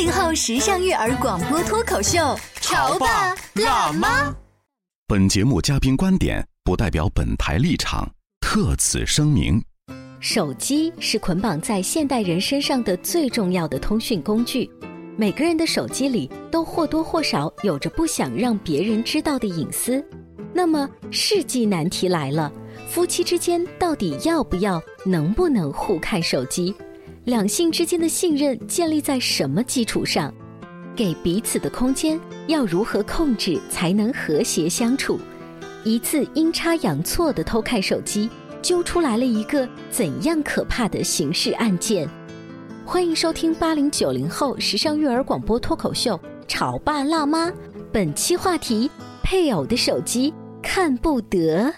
八零后时尚育儿广播脱口秀，潮爸辣妈。本节目嘉宾观点不代表本台立场，特此声明。手机是捆绑在现代人身上的最重要的通讯工具，每个人的手机里都或多或少有着不想让别人知道的隐私。那么世纪难题来了：夫妻之间到底要不要、能不能互看手机？两性之间的信任建立在什么基础上？给彼此的空间要如何控制才能和谐相处？一次阴差阳错的偷看手机，揪出来了一个怎样可怕的刑事案件？欢迎收听八零九零后时尚育儿广播脱口秀《潮爸辣妈》，本期话题：配偶的手机看不得。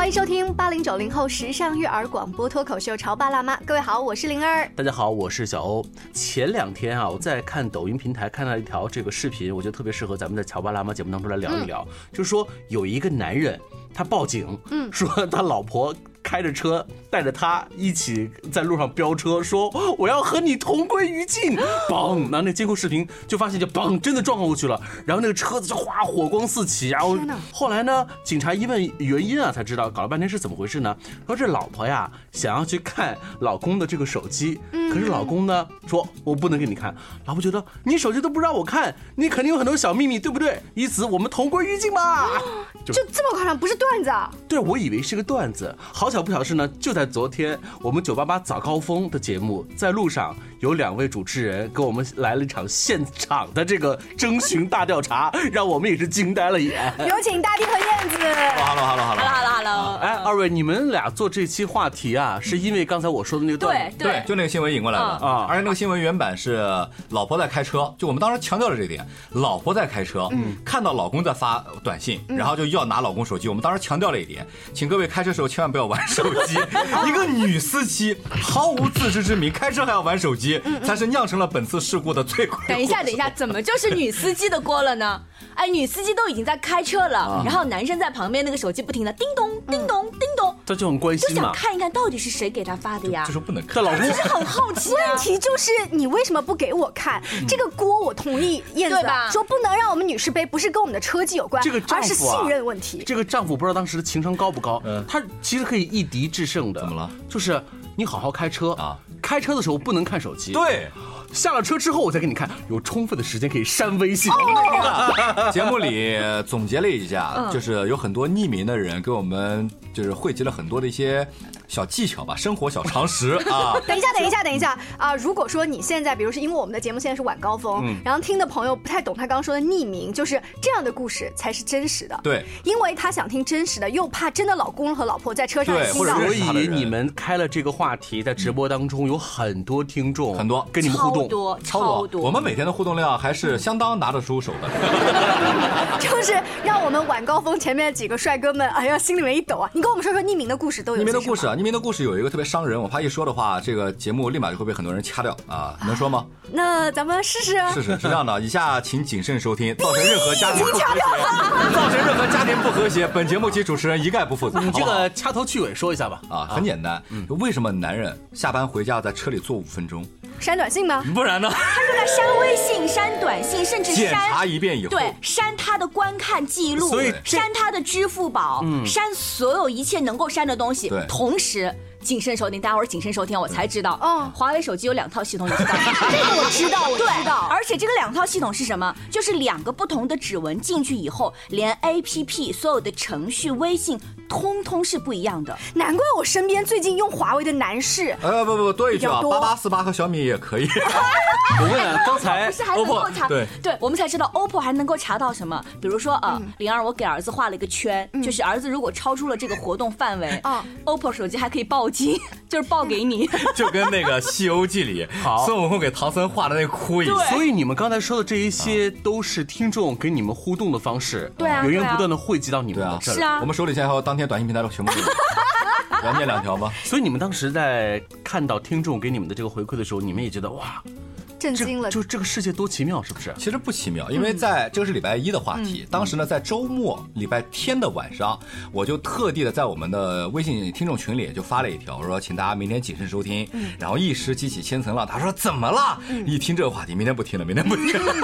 欢迎收听八零九零后时尚育儿广播脱口秀《潮爸辣妈》。各位好，我是灵儿。大家好，我是小欧。前两天啊，我在看抖音平台看到一条这个视频，我觉得特别适合咱们在《潮爸辣妈》节目当中来聊一聊。就是说有一个男人，他报警，嗯，说他老婆开着车带着他一起在路上飙车，说我要和你同归于尽。嘣，然后那监控视频就发现就嘣，真的撞过去了。然后那个车子就哗火光四起。然后后来呢，警察一问原因啊，才知道搞了半天是怎么回事呢？说这老婆呀想要去看老公的这个手机，可是老公呢说我不能给你看。老婆觉得你手机都不让我看，你肯定有很多小秘密，对不对？以此我们同归于尽吧。就这么夸张，不是段子啊？对，我以为是个段子。好巧不巧是呢，就在昨天，我们九八八早高峰的节目，在路上有两位主持人给我们来了一场现场的这个征询大调查，让我们也是惊呆了眼。有请大地和燕子。Hello，Hello，Hello，Hello，Hello。哎，二位，你们俩做这期话题啊，是因为刚才我说的那个段子？对，就那个新闻引过来的啊而且那个新闻原版是老婆在开车，就我们当时强调了这一点，老婆在开车，看到老公在发短信，然后就要拿老公手机。我们当时强调了一点，请各位开车时候千万不要玩手机。一个女司机毫无自知之明，开车还要玩手机，才是酿成了本次事故的罪魁。等一下，等一下，怎么就是女司机的锅了呢？哎，女司机都已经在开车了，然后男生在旁边那个手机不停的叮咚叮咚叮咚，他就很关心就想。看一看到底是谁给他发的呀就？说不能看这。老公其实很好奇啊问。题就是你为什么不给我看？这个锅我同意，燕子对吧说不能让我们女士背，不是跟我们的车技有关，这个丈而是夫啊信任问题。这个丈夫不知道当时的情商高不高，嗯他其实可以一敌制胜的。怎么了？就是你好好开车啊，开车的时候不能看手机。，对，下了车之后我再给你看，有充分的时间可以删微信。节目里总结了一下，就是有很多匿名的人给我们就是汇集了很多的一些小技巧吧，生活小常识 啊。等一下，等一下，等一下啊！如果说你现在，比如是因为我们的节目现在是晚高峰，嗯然后听的朋友不太懂他刚刚说的匿名，就是这样的故事才是真实的。对，因为他想听真实的，又怕真的老公和老婆在车上对或者所以你们开了这个话题，在直播当中有很多听众，很多跟你们互动。超多超超多，我们每天的互动量还是相当拿得出手的。就是让我们晚高峰前面几个帅哥们，哎呀，心里面一抖啊！你跟我们说说匿名的故事都有些什么匿名的故事啊，匿名的故事有一个特别伤人，我怕一说的话，这个节目立马就会被很多人掐掉啊。能说吗？那咱们试试试试是是这样的，以下请谨慎收听，造成任何家庭不和谐，造成任何家庭不和谐，本节目及主持人一概不负责。你这好不好个掐头去尾说一下吧。啊，很简单，为什么男人下班回家在车里坐五分钟？删短信吗？不然呢？他就在删微信、删短信，甚至检查一遍以后，对删他的观看记录所以，删他的支付宝，删所有一切能够删的东西对，同时谨慎收听，待会儿谨慎收听，我才知道，哦华为手机有两套系统，你知道吗？这个我知道，我知道。而且这个两套系统是什么？就是两个不同的指纹进去以后，连 APP 所有的程序、微信，通通是不一样的。难怪我身边最近用华为的男士，呃不不不，多一句啊，八八四八和小米也可以。我问啊，刚才不是还能够 OPPO 查？对我们才知道 OPPO 还能够查到什么？比如说呃，嗯灵儿，我给儿子画了一个圈，就是儿子如果超出了这个活动范围啊，OPPO 手机还可以报警，就是报给你。就跟那个《西游记》里孙悟空给唐僧画的那个窟一样。所以你们刚才说的这一些都是听众给你们互动的方式，对啊对啊源源不断的汇集到你们这儿。是啊我们手里现在还有当天短信平台都全部给你。要念两条吗？所以你们当时在看到听众给你们的这个回馈的时候，你们也觉得哇，震惊了。就这个世界多奇妙，是不是？其实不奇妙，因为在这个是礼拜一的话嗯题，当时呢在周末礼拜天的晚上，我就特地的在我们的微信听众群里就发了一条，我说请大家明天谨慎收听，嗯然后一时激起千层浪。他说怎么了？一听这个话题，明天不听了，明天不听了。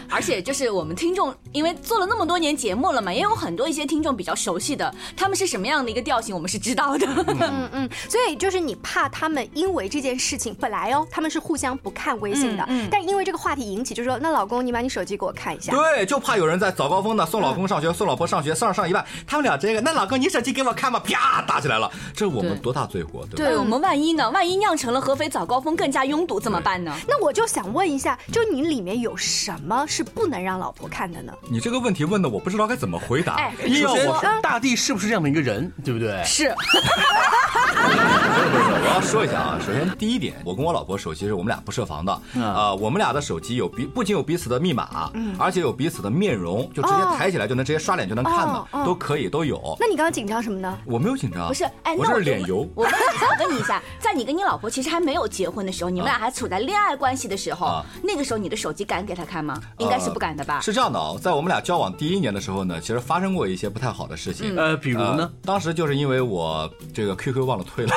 而且就是我们听众，因为做了那么多年节目了嘛，也有很多一些听众比较熟悉的，他们是什么样的一个调性，我们是知道的。嗯嗯，所以就是你怕他们因为这件事情，本来哦他们是互相不看微信的，嗯嗯但因为这个话题引起，就说那老公你把你手机给我看一下。对，就怕有人在早高峰呢送老公上学，送老婆上学，上着上一半，他们俩这个，那老公你手机给我看吧，啪打起来了，这我们多大罪过，对吧？对我们万一呢？万一酿成了合肥早高峰更加拥堵怎么办呢？那我就想问一下，就你里面有什么是不能让老婆看的呢？你这个问题问的我不知道该怎么回答。哎首先硬要我，大地是不是这样的一个人，对不对？是，我要说一下啊，首先第一点，我跟我老婆手机是我们俩不设防的，啊，我们俩的手机有彼不仅有彼此的密码，而且有彼此的面容，就直接抬起来就能直接刷脸就能看哦哦的，都可以都有。那你刚刚紧张什么呢？我没有紧张，不是？哎，我就这是脸油。我问你一下，我问你一下，在你跟你老婆其实还没有结婚的时候，你们俩还处在恋爱关系的时候啊，那个时候你的手机敢给她看吗？应该是不敢的吧？是这样的啊，在我们俩交往第一年的时候呢，其实发生过一些不太好的事情。呃，比如呢呃？当时就是因为我这个 QQ 忘了退了，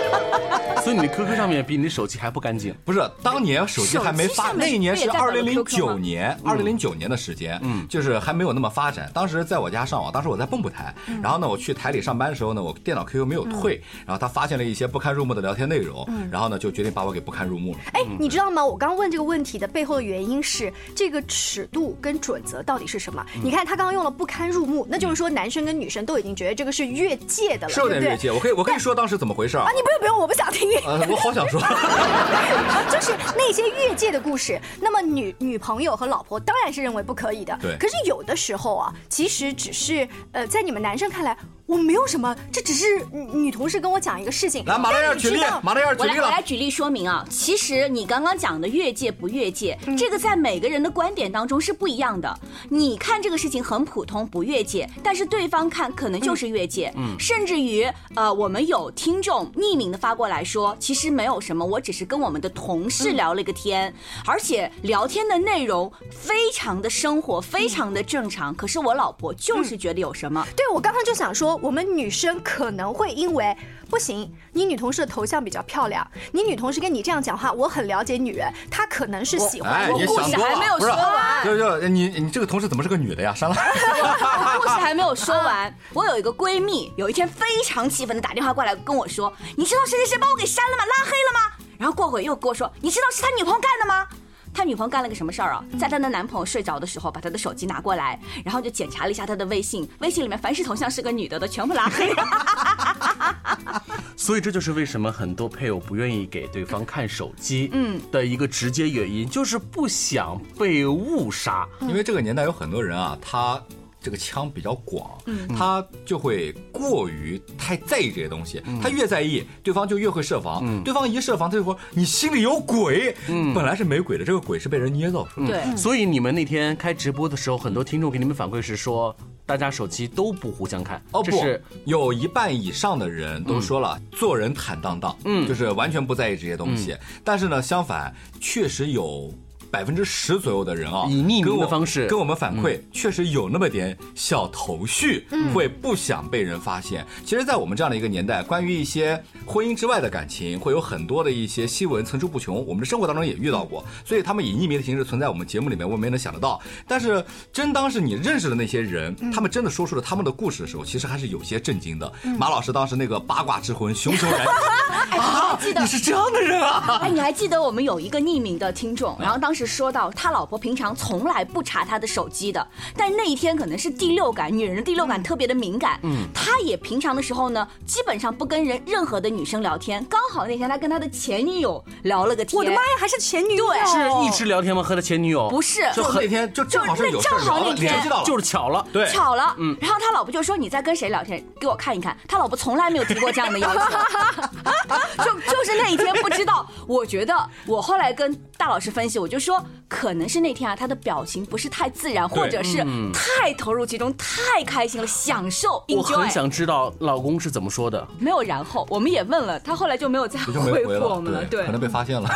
所以你的 QQ 上面比你的手机还不干净。不是当年手机还没发，那一年是二零零九年，二零零九年的时间，嗯，就是还没有那么发展。当时在我家上网，当时我在蚌埠台，然后呢，我去台里上班的时候呢，我电脑 QQ 没有退，然后他发现了一些不堪入目的聊天内容，然后呢，就决定把我给不堪入目了。哎，你知道吗？我刚问这个问题的背后的原因是，这个尺度跟准则到底是什么？你看他刚刚用了不堪入目，那就是说男生跟女生都已经觉得这个是越界的了，是有点越界，我可以我可以说当时怎么回事啊？啊，？你不用不用，我不想听。呃，我好想说，就是 那些越界的故事，那么女女朋友和老婆当然是认为不可以的。对可是有的时候啊，其实只是呃，在你们男生看来，我没有什么，这只是女女同事跟我讲一个事情。来马上要举例马大燕举我来例了。我来举例说明啊，其实你刚刚讲的越界不越界，嗯这个在每个人的观点当中是不一样的。你看这个事情很普通，不越界，但是对方看可能就是越界，甚至于呃，我们有听众匿名的发过来说，其实没有什么，我只是跟我们的同事聊了一个天，而且聊天的内容非常的生活，非常的正常，可是我老婆就是觉得有什么。对，我刚刚就想说，我们女生可能会因为不行，你女同事的头像比较漂亮，你女同事跟你这样讲话，我很了解女人，她可能是喜欢哎，我。故事还没有说完就就你你这个同事怎么是个女的呀？删了。我故事还没有说完，我有一个闺蜜，有一天非常气愤的打电话过来跟我说：“你知道谁谁谁把我给删了吗？拉黑了吗？”然后过会又跟我说：“你知道是他女朋友干的吗？”他女朋友干了个什么事儿啊？在他的男朋友睡着的时候，把他的手机拿过来，然后就检查了一下他的微信，微信里面凡是头像是个女的的全部拉黑了。所以这就是为什么很多配偶不愿意给对方看手机，嗯，的一个直接原因，就是不想被误杀。因为这个年代有很多人啊，他这个腔比较广，嗯他就会过于太在意这些东西。他越在意，对方就越会设防。对方一设防，他就说你心里有鬼。本来是没鬼的，这个鬼是被人捏造出来的。对，所以你们那天开直播的时候，很多听众给你们反馈是说，大家手机都不互相看。哦不是，有一半以上的人都说了，做人坦荡荡，嗯，就是完全不在意这些东西。但是呢，相反，确实有百分之十左右的人啊，以匿名的方式。跟我们反馈，确实有那么点小头绪，会不想被人发现。其实，在我们这样的一个年代，关于一些婚姻之外的感情，会有很多的一些新闻层出不穷，我们的生活当中也遇到过，所以他们以匿名的形式存在我们节目里面，我们也能想得到。但是，真当是你认识的那些人，他们真的说出了他们的故事的时候，其实还是有些震惊的。马老师当时那个八卦之魂熊熊燃起 啊，记得。你是这样的人啊！哎，你还记得我们有一个匿名的听众，然后当时说到他老婆平常从来不查他的手机的，但那一天可能是第六感，女人的第六感特别的敏感，嗯，他也平常的时候呢，基本上不跟人任何的女生聊天，刚好那天他跟他的前女友聊了个天，我的妈呀，还是前女友，对。是一直聊天吗？和他前女友？不是，就那天就正好是有正好那天。联系到了，就是巧了。对，巧了，嗯，然后他老婆就说你在跟谁聊天，给我看一看。他老婆从来没有提过这样的要求，就 就是那一天不知道。我觉得我后来跟大老师分析，我就说可能是那天啊，他的表情不是太自然，或者是太投入其中，太开心了，享受我很。想知道老公是怎么说的。没有然后，我们也问了，他后来就没有再回复我们了。对可，能被发现了。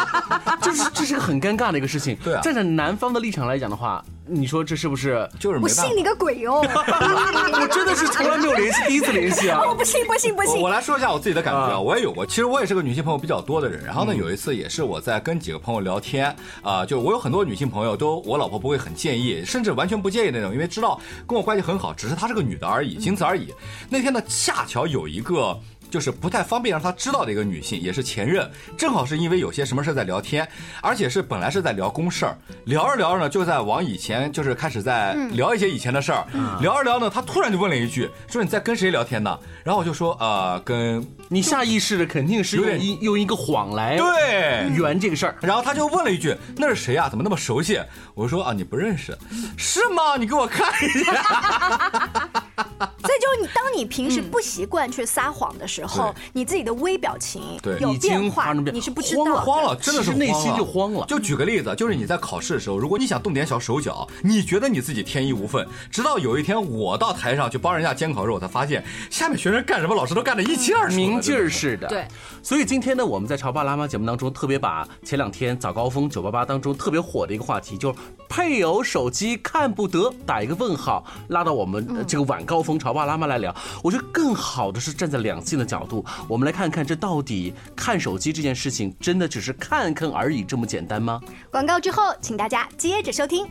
这是这是个很尴尬的一个事情。对啊站在男方的立场来讲的话，你说这是不是？就是没办法我信你。个鬼哦！我真的是从来没有联系，第一次联系啊。我 不信，不信，不信我。来说一下我自己的感觉啊，啊我也有过。其实我也是个女性朋友比较多的人。然后呢，有一次也是我在跟几个朋友聊天啊、就我有很多女性朋友都我老婆不会很介意，甚至完全不介意那种，因为知道跟我关系很好，只是她是个女的而已，仅此而已。那天呢，恰巧有一个。就是不太方便让他知道的一个女性，也是前任，正好是因为有些什么事在聊天，而且是本来是在聊公事儿，聊着聊着呢，就在往以前就是开始在聊一些以前的事儿，聊着聊着呢，她突然就问了一句，说你在跟谁聊天呢？然后我就说呃跟你下意识的肯定是用有点一用一个谎来对圆这个事儿。然后他就问了一句：“那是谁呀、怎么那么熟悉？”我说：“啊，你不认识，是吗？你给我看一下。所以就是你，当你平时不习惯去撒谎的时候对，你自己的微表情对。有变化，变你是不知慌了道的。慌了，真的是内心就慌了。就举个例子，就是你在考试的时候，如果你想动点小手脚，你觉得你自己天衣无缝，直到有一天我到台上去帮人家监考的时候，我才发现下面学生干什么，老师都干得一清二楚。明镜似的，对。所以今天呢，我们在《潮爸辣妈》节目当中特别把前两天早高峰九八八当中特别火的一个话题，就是配偶手机看不得，打一个问号，拉到我们呃这个晚高峰《潮爸辣妈》来聊。我觉得更好的是站在两性的角度，我们来看看这到底看手机这件事情真的只是看看而已这么简单吗？广告之后，请大家接着收听。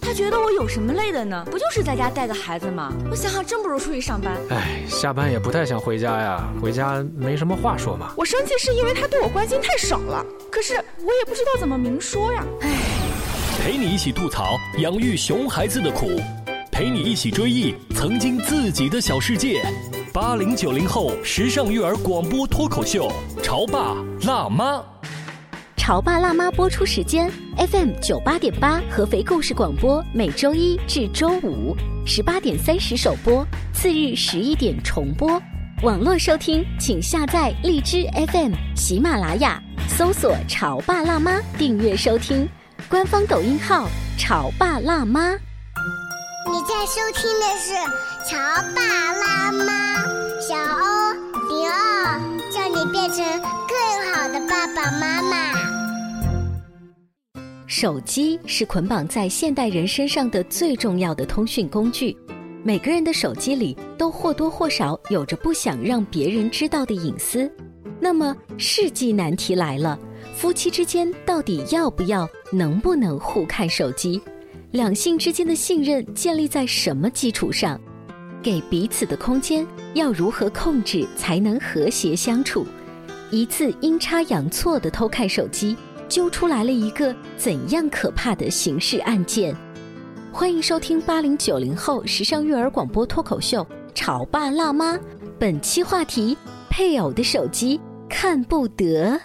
他觉得我有什么累的呢？不就是在家带个孩子吗？我想想，真不如出去上班。哎，下班也不太想回家呀，回家没什么话说嘛。我生气是因为他对我关心太少了，可是我也不知道怎么明说呀。哎陪你一起吐槽养育熊孩子的苦，陪你一起追忆曾经自己的小世界。八零九零后时尚育儿广播脱口秀，潮爸辣妈。潮爸辣妈播出时间：FM 九八点八合肥故事广播，每周一至周五十八点三十首播，次日十一点重播。网络收听，请下载荔枝 FM、喜马拉雅，搜索“潮爸辣妈”订阅收听。官方抖音号“潮爸辣妈”。你在收听的是《乔爸拉妈》，小欧零二，叫你变成更好的爸爸妈妈。手机是捆绑在现代人身上的最重要的通讯工具，每个人的手机里都或多或少有着不想让别人知道的隐私。那么世纪难题来了：夫妻之间到底要不要、能不能互看手机？两性之间的信任建立在什么基础上？给彼此的空间要如何控制才能和谐相处？一次阴差阳错的偷看手机。揪出来了一个怎样可怕的刑事案件？欢迎收听八零九零后时尚育儿广播脱口秀《潮爸辣妈》，本期话题：配偶的手机看不得。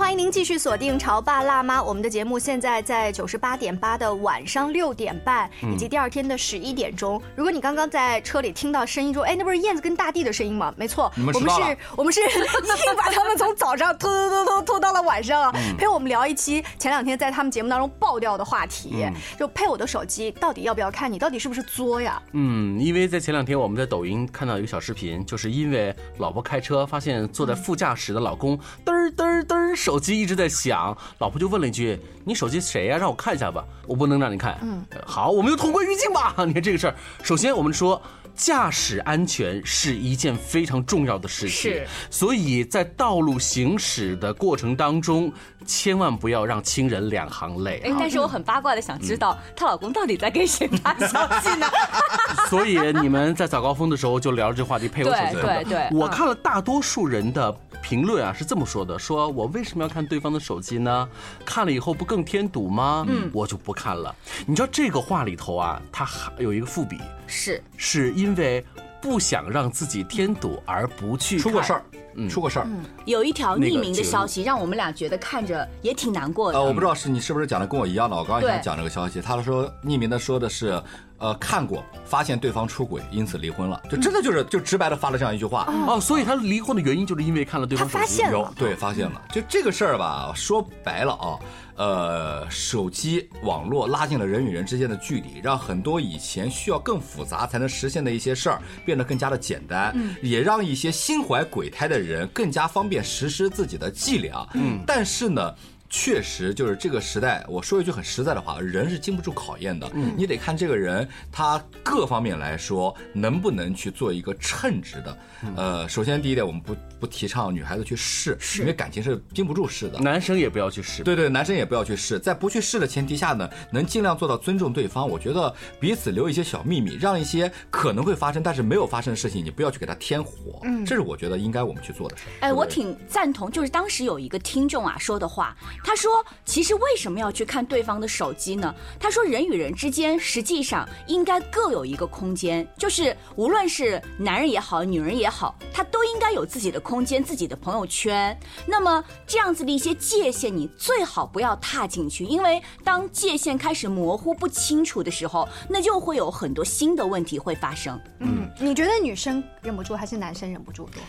欢欢迎您继续锁定《潮爸辣妈》，我们的节目现在在九十八点八的晚上六点半，以及第二天的十一点钟。如果你刚刚在车里听到声音说，哎，那不是燕子跟大地的声音吗？没错，们我们是，我们是硬把他们从早上拖拖拖拖拖到了晚上啊，陪我们聊一期前两天在他们节目当中爆掉的话题，就配我的手机到底要不要看？你到底是不是作呀？嗯，因为在前两天我们在抖音看到一个小视频，就是因为老婆开车发现坐在副驾驶的老公嘚儿嘚儿嘚儿手手机一直在响，老婆就问了一句：“你手机谁呀、让我看一下吧。”我不能让你看。嗯，好，我们就同归于尽吧。你看这个事儿，首先我们说。驾驶安全是一件非常重要的事情，是所以在道路行驶的过程当中，千万不要让亲人两行泪。哎，但是我很八卦的想知道，她老公到底在给谁发消息呢？所以你们在早高峰的时候就聊这话题，配我手机对对对我嗯看了大多数人的评论啊，是这么说的：说我为什么要看对方的手机呢？看了以后不更添堵吗？嗯，我就不看了。你知道这个话里头啊，它还有一个伏笔，是。是因为不想让自己添堵而不去出过事儿，出过事儿。嗯。有一条匿名的那个消息，让我们俩觉得看着也挺难过的。呃，我不知道是你是不是讲的跟我一样的，我刚刚也想讲这个消息，他说匿名的说的是，呃，看过，发现对方出轨，因此离婚了，就真的就是就直白的发了这样一句话。哦，所以他离婚的原因就是因为看了对方手机。有对发现了，就这个事儿吧，说白了啊，呃，手机网络拉近了人与人之间的距离，让很多以前需要更复杂才能实现的一些事儿变得更加的简单，也让一些心怀鬼胎的人更加方便实施自己的伎俩。嗯，但是呢。确实，就是这个时代，我说一句很实在的话，人是经不住考验的。你得看这个人他各方面来说能不能去做一个称职的。呃，首先第一点，我们不不提倡女孩子去试，因为感情是经不住试的。男生也不要去试。对对，男生也不要去试，在不去试的前提下呢，能尽量做到尊重对方。我觉得彼此留一些小秘密，让一些可能会发生但是没有发生的事情，你不要去给它添火。嗯，这是我觉得应该我们去做的事。哎，我挺赞同，就是当时有一个听众啊说的话，他说，其实为什么要去看对方的手机呢？他说，人与人之间实际上应该各有一个空间，就是无论是男人也好，女人也好，他都应该有自己的空间、自己的朋友圈。那么这样子的一些界限，你最好不要踏进去，因为当界限开始模糊不清楚的时候，那就会有很多新的问题会发生。嗯，你觉得女生忍不住还是男生忍不住多？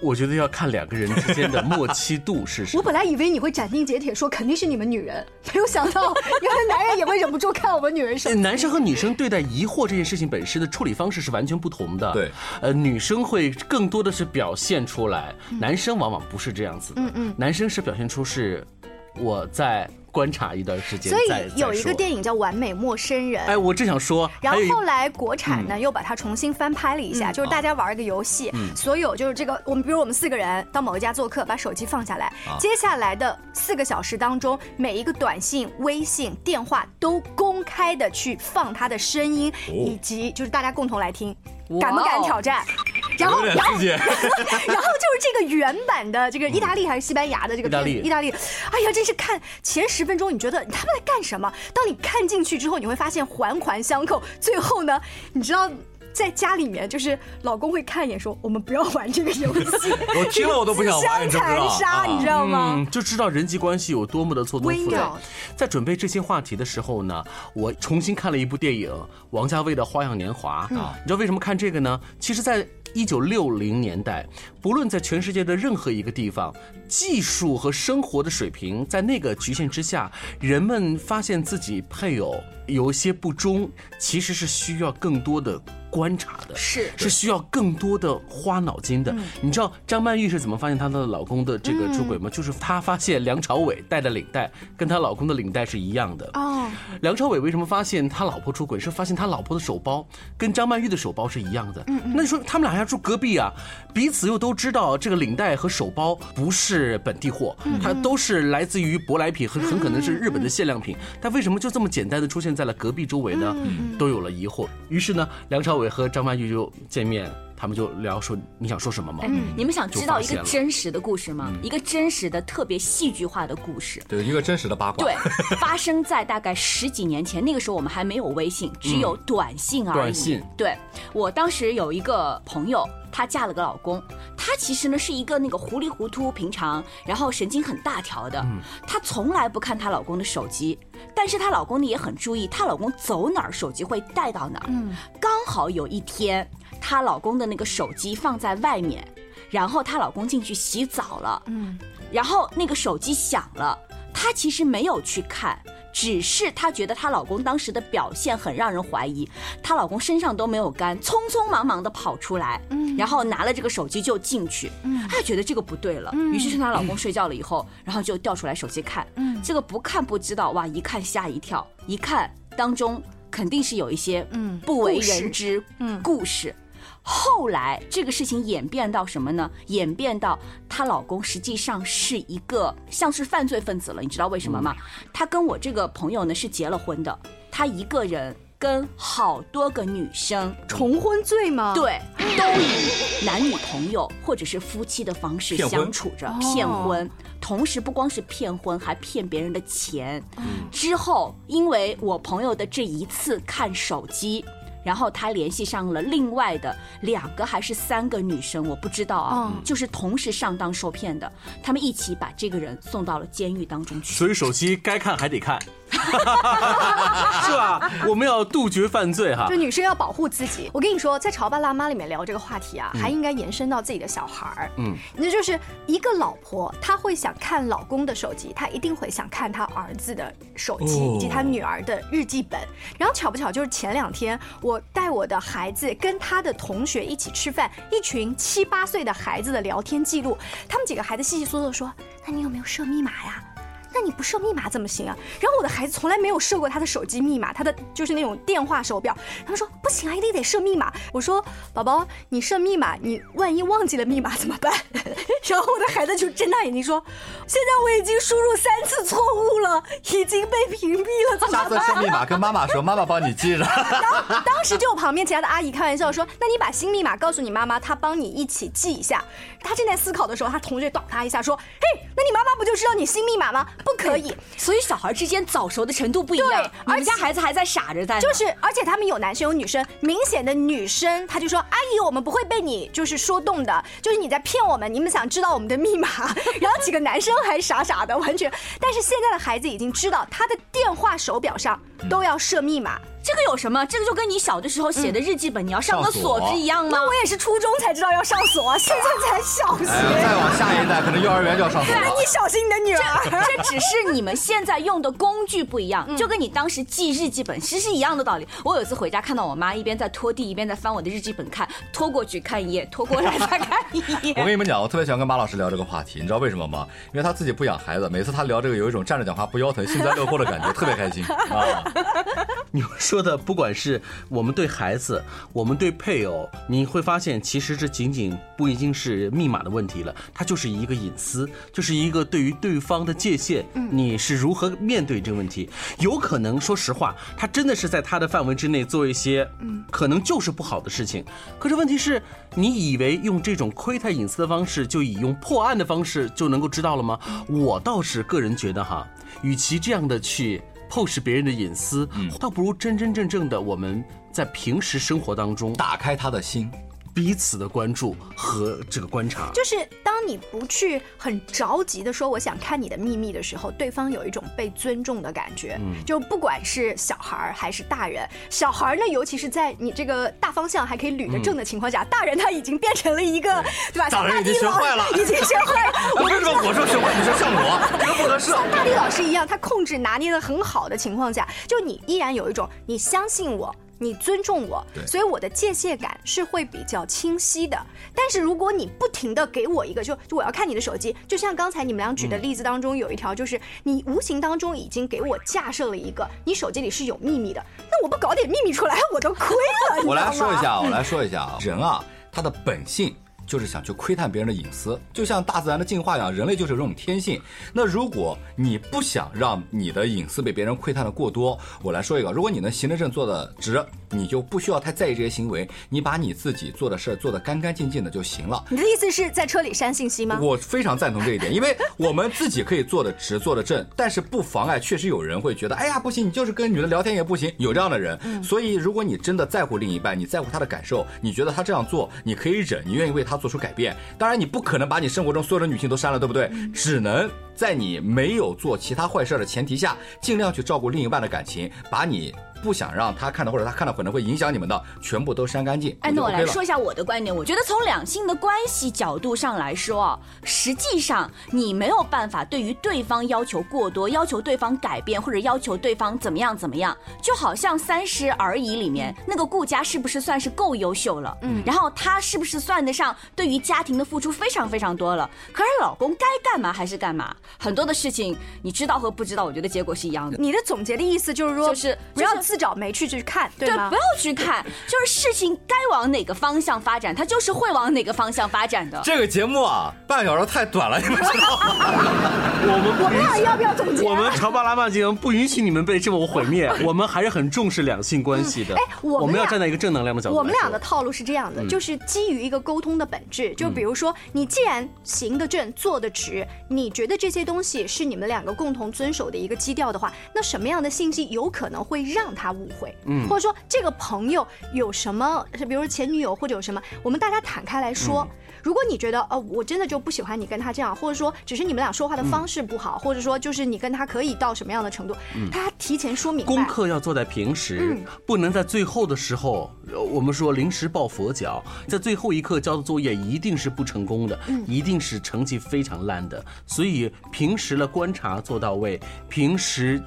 我觉得要看两个人之间的默契度是什么。我本来以为你会斩钉截铁说肯定是你们女人，没有想到原来男人也会忍不住看我们女人手呃机。男生和女生对待疑惑这件事情本身的处理方式是完全不同的。对，呃，女生会更多的是表现出来，男生往往不是这样子的。嗯嗯男生是表现出是我在观察一段时间，所以有一个电影，叫《完美陌生人》，哎，我正想说，然后后来国产呢又把它重新翻拍了一下，就是大家玩一个游戏，所有就是这个我们比如我们四个人到某一家做客，把手机放下来，接下来的四个小时当中，每一个短信、微信、电话都公开的去放他的声音，以及就是大家共同来听。敢不敢挑战？然后，然后，然后就是这个原版的这个意大利还是西班牙的这个意大利。片意大利，哎呀，真是看前十分钟，你觉得他们在干什么？当你看进去之后，你会发现环环相扣。最后呢，你知道。在家里面，就是老公会看一眼说：“我们不要玩这个游戏。”我听了我都不想玩，你知道？自相残杀，啊你知道吗？嗯，就知道人际关系有多么的错综复杂微妙。在准备这些话题的时候呢，我重新看了一部电影，王家卫的《花样年华》啊。你知道为什么看这个呢？其实，在一九六零年代，不论在全世界的任何一个地方，技术和生活的水平在那个局限之下，人们发现自己配偶有一些不忠，其实是需要更多的观察的。是是需要更多的花脑筋的。你知道张曼玉是怎么发现她的老公的这个出轨吗？就是她发现梁朝伟戴的领带跟她老公的领带是一样的。哦，梁朝伟为什么发现他老婆出轨？是发现他老婆的手包跟张曼玉的手包是一样的。嗯那你说他们俩要住隔壁啊，彼此又都知道这个领带和手包不是本地货，它都是来自于舶来品，很很可能是日本的限量品。但为什么就这么简单的出现在了隔壁周围呢？都有了疑惑。于是呢，梁朝伟和张曼玉就见面。他们就聊说你想说什么吗？嗯，你们想知道一个真实的故事吗？一个真实的、特别戏剧化的故事。对，一个真实的八卦。对，发生在大概十几年前，那个时候我们还没有微信，只有短信而已。短信对我当时有一个朋友，她嫁了个老公，她其实呢是一个那个糊里糊涂、平常，然后神经很大条的，她从来不看她老公的手机，但是她老公呢也很注意，她老公走哪儿手机会带到哪儿。嗯，刚好有一天，她老公的那个手机放在外面，然后她老公进去洗澡了，嗯，然后那个手机响了，她其实没有去看。只是她觉得她老公当时的表现很让人怀疑，她老公身上都没有干，匆匆忙忙的跑出来，嗯，然后拿了这个手机就进去，嗯，她觉得这个不对了，于是趁她老公睡觉了以后，然后就调出来手机看，嗯，这个不看不知道，哇，一看吓一跳，一看当中肯定是有一些嗯。不为人知嗯。故事。后来这个事情演变到什么呢？演变到她老公实际上是一个像是犯罪分子了，你知道为什么吗？她跟我这个朋友呢是结了婚的，她一个人跟好多个女生重婚罪吗？对，都以男女朋友或者是夫妻的方式相处着，骗婚。同时不光是骗婚，还骗别人的钱。之后，因为我朋友的这一次看手机。然后他联系上了另外的两个还是三个女生，我不知道啊，就是同时上当受骗的，他们一起把这个人送到了监狱当中去。所以手机该看还得看，是吧？我们要杜绝犯罪哈就。女生要保护自己。我跟你说，在《潮爸辣妈》里面聊这个话题啊，还应该延伸到自己的小孩儿。嗯，那就是一个老婆，她会想看老公的手机，她一定会想看她儿子的手机、哦以及她女儿的日记本。然后巧不巧，就是前两天我带我的孩子跟他的同学一起吃饭，一群七八岁的孩子的聊天记录，他们几个孩子细细嗦嗦说：“那你有没有设密码呀？”那你不设密码怎么行啊？然后我的孩子从来没有设过他的手机密码，他的就是那种电话手表。他们说不行啊，一定得设密码。我说宝宝，你设密码，你万一忘记了密码怎么办？然后我的孩子就睁大眼睛说，现在我已经输入三次错误了，已经被屏蔽了，怎么办下次？设密码跟妈妈说，妈妈帮你记着。然后当时就我旁边其他的阿姨开玩笑说：“那你把新密码告诉你妈妈，她帮你一起记一下。”他正在思考的时候，他同学倒她一下说：“嘿，那你妈妈不就知道你新密码吗？不可以。所以小孩之间早熟的程度不一样对，而且孩子还在傻着在呢，就是，而且他们有男生有女生，明显的女生，她就说：“阿姨，我们不会被你就是说动的，就是你在骗我们，你们想知道我们的密码。”然后几个男生还傻傻的，完全。但是现在的孩子已经知道，他的电话手表上都要设密码。这个有什么？这个就跟你小的时候写的日记本，你要上个锁锁是一样吗那？我也是初中才知道要上锁，现在才小学。哎，再往下一代，可能幼儿园就要上锁那了。你小心你的女儿。这只是你们现在用的工具不一样，就跟你当时记日记本其实是一样的道理。我有一次回家看到我妈一边在拖地，一边在翻我的日记本看，拖过去看一页，拖过来再看一页我。跟你们讲，我特别喜欢跟马老师聊这个话题，你知道为什么吗？因为他自己不养孩子，每次他聊这个有一种站着讲话不腰疼、幸灾乐祸的感觉，特别开心啊。你们说的，不管是我们对孩子，我们对配偶，你会发现，其实这仅仅不一定是密码的问题了，它就是一个隐私，就是一个对于对方的界限，你是如何面对这个问题？有可能，说实话，他真的是在他的范围之内做一些，可能就是不好的事情。可是问题是，你以为用这种窥探隐私的方式，就以用破案的方式就能够知道了吗？我倒是个人觉得哈，与其这样的去。透视别人的隐私，倒不如真真正正的我们在平时生活当中打开他的心，彼此的关注和这个观察。就是当你不去很着急的说我想看你的秘密的时候，对方有一种被尊重的感觉。嗯就不管是小孩儿还是大人，小孩儿呢，尤其是在你这个大方向还可以捋得正的情况下，大人他已经变成了一个，对吧？大人已经学坏了已经学坏了。啊为什么我说学坏，你说像我，这个不合适。像大力老师一样，他控制拿捏的很好的情况下，就你依然有一种你相信我。你尊重我，所以我的界限感是会比较清晰的。但是如果你不停的给我一个，就就我要看你的手机，就像刚才你们俩举的例子当中有一条，就是你无形当中已经给我架设了一个，你手机里是有秘密的，那我不搞点秘密出来，我都亏了。我来说一下，我来说一下啊，人啊，他的本性就是想去窥探别人的隐私，就像大自然的进化一样，人类就是有这种天性。那如果你不想让你的隐私被别人窥探的过多，我来说一个，如果你能行得正坐得直，你就不需要太在意这些行为，你把你自己做的事儿做得干干净净的就行了。你的意思是在车里删信息吗？我非常赞同这一点，因为我们自己可以做的直、做的正，但是不妨碍，确实有人会觉得，哎呀，不行，你就是跟女的聊天也不行，有这样的人。所以，如果你真的在乎另一半，你在乎他的感受，你觉得他这样做你可以忍，你愿意为他做出改变。当然，你不可能把你生活中所有的女性都删了，对不对？只能在你没有做其他坏事的前提下，尽量去照顾另一半的感情，把你。不想让他看到，或者他看到可能会影响你们的，全部都删干净。哎，那我来说一下我的观点。我觉得从两性的关系角度上来说啊，实际上你没有办法对于对方要求过多，要求对方改变，或者要求对方怎么样怎么样。就好像《三十而已》里面那个顾佳是不是算是够优秀了？嗯，然后他是不是算得上对于家庭的付出非常非常多了？可是老公该干嘛还是干嘛，很多的事情你知道和不知道，我觉得结果是一样的。你的总结的意思就是说，就是不要就是自找没趣去看，对吗？不要去看，就是事情该往哪个方向发展，它就是会往哪个方向发展的。这个节目啊，半小时太短了，你们知道吗？我们我们俩要不要总结啊我们潮爸辣妈节目不允许你们被这么毁灭，我们还是很重视两性关系的。哎我们们要站在一个正能量的角度。我们俩的套路是这样的，嗯就是基于一个沟通的本质，就比如说，你既然行得正，坐得直，你觉得这些东西是你们两个共同遵守的一个基调的话，那什么样的信息有可能会让他误会？嗯或者说这个朋友有什么，比如说前女友或者有什么，我们大家坦开来说。如果你觉得哦我真的就不喜欢你跟他这样，或者说只是你们俩说话的方式不好，或者说就是你跟他可以到什么样的程度，嗯他提前说明白。功课要做在平时，嗯不能在最后的时候，呃我们说临时抱佛脚，在最后一刻交的作业一定是不成功的，嗯一定是成绩非常烂的。所以平时的观察做到位，平时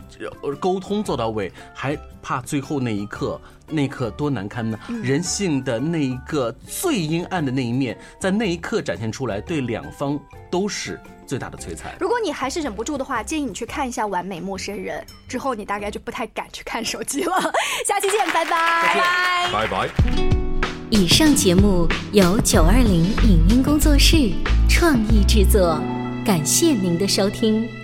呃沟通做到位，还怕最后那一刻。那一刻多难堪呢！嗯人性的那一个最阴暗的那一面，在那一刻展现出来，对两方都是最大的摧残。如果你还是忍不住的话，建议你去看一下《完美陌生人》，之后你大概就不太敢去看手机了。下期见，拜拜，拜拜。拜拜。以上节目由九二零影音工作室创意制作，感谢您的收听。